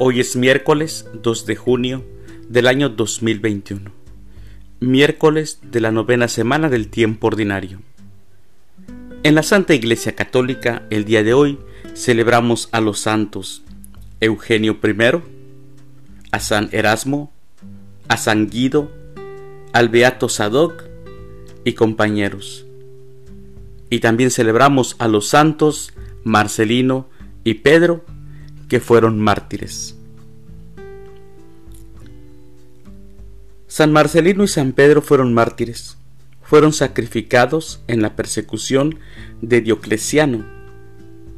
Hoy es miércoles 2 de junio del año 2021, miércoles de la novena semana del tiempo ordinario. En la Santa Iglesia Católica, el día de hoy, celebramos a los santos Eugenio I, a San Erasmo, a San Guido, al Beato Sadoc y compañeros. Y también celebramos a los santos Marcelino y Pedro, que fueron mártires. San Marcelino y San Pedro fueron mártires, fueron sacrificados en la persecución de Diocleciano,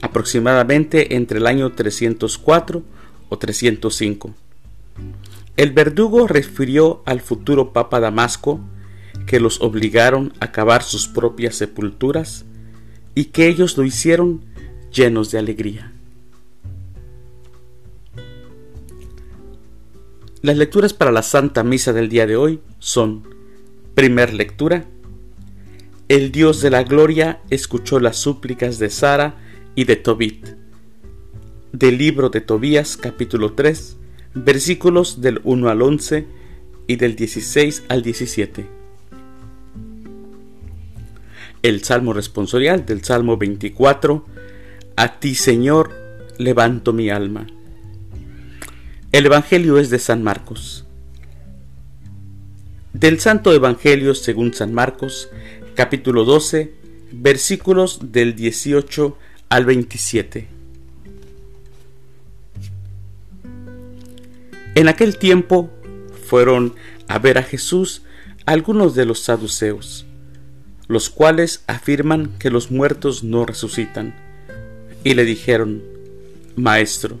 aproximadamente entre el año 304 o 305. El verdugo refirió al futuro Papa Damasco que los obligaron a cavar sus propias sepulturas y que ellos lo hicieron llenos de alegría. Las lecturas para la Santa Misa del día de hoy son, primer lectura, el Dios de la Gloria escuchó las súplicas de Sara y de Tobit. Del libro de Tobías capítulo 3, versículos del 1 al 11 y del 16 al 17. El Salmo responsorial del Salmo 24, A ti Señor, levanto mi alma. El Evangelio es de San Marcos. Del Santo Evangelio según San Marcos, capítulo 12, versículos del 18 al 27. En aquel tiempo fueron a ver a Jesús algunos de los saduceos, los cuales afirman que los muertos no resucitan, y le dijeron, Maestro,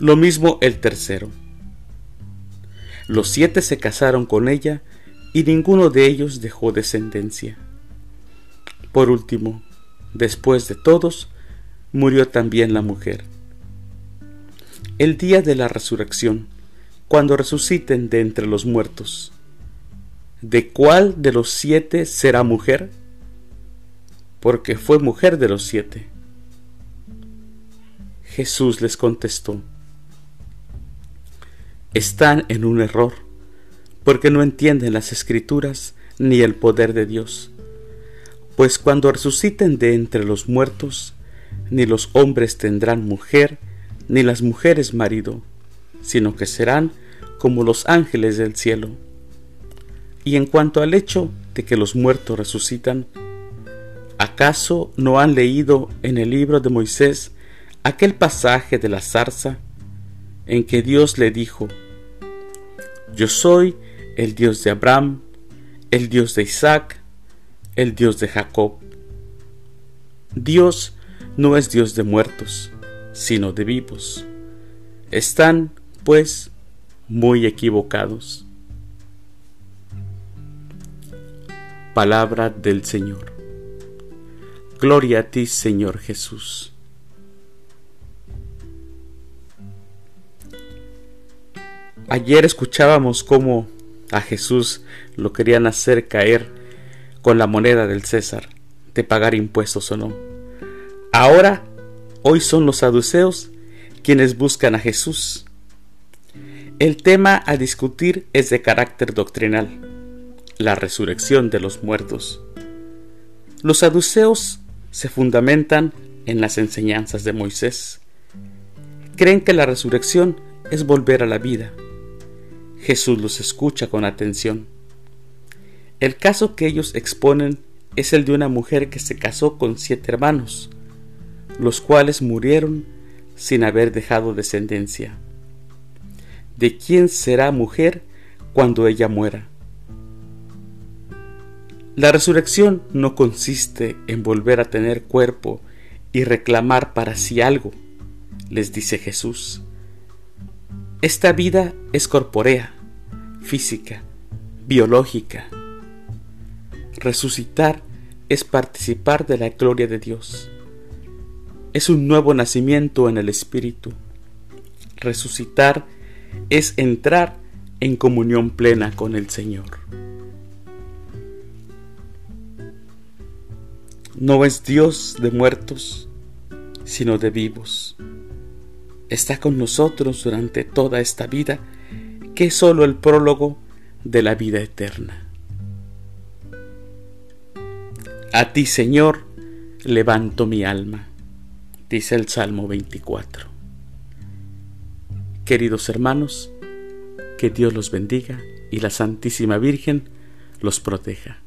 Lo mismo el tercero. Los siete se casaron con ella y ninguno de ellos dejó descendencia. Por último, después de todos, murió también la mujer. El día de la resurrección, cuando resuciten de entre los muertos, ¿de cuál de los siete será mujer? Porque fue mujer de los siete. Jesús les contestó, están en un error, porque no entienden las escrituras ni el poder de Dios. Pues cuando resuciten de entre los muertos, ni los hombres tendrán mujer, ni las mujeres marido, sino que serán como los ángeles del cielo. Y en cuanto al hecho de que los muertos resucitan, ¿acaso no han leído en el libro de Moisés aquel pasaje de la zarza en que Dios le dijo, Yo soy el Dios de Abraham, el Dios de Isaac, el Dios de Jacob. Dios no es Dios de muertos, sino de vivos. Están, pues, muy equivocados. Palabra del Señor. Gloria a ti, Señor Jesús. Ayer escuchábamos cómo a Jesús lo querían hacer caer con la moneda del César, de pagar impuestos o no. Ahora, hoy son los saduceos quienes buscan a Jesús. El tema a discutir es de carácter doctrinal, la resurrección de los muertos. Los saduceos se fundamentan en las enseñanzas de Moisés. Creen que la resurrección es volver a la vida Jesús los escucha con atención. El caso que ellos exponen es el de una mujer que se casó con siete hermanos, los cuales murieron sin haber dejado descendencia. ¿De quién será mujer cuando ella muera? La resurrección no consiste en volver a tener cuerpo y reclamar para sí algo, les dice Jesús Esta vida es corpórea, física, biológica. Resucitar es participar de la gloria de Dios. Es un nuevo nacimiento en el Espíritu. Resucitar es entrar en comunión plena con el Señor. No es Dios de muertos, sino de vivos. Está con nosotros durante toda esta vida, que es sólo el prólogo de la vida eterna. A ti, Señor, levanto mi alma, dice el Salmo 24. Queridos hermanos, que Dios los bendiga y la Santísima Virgen los proteja.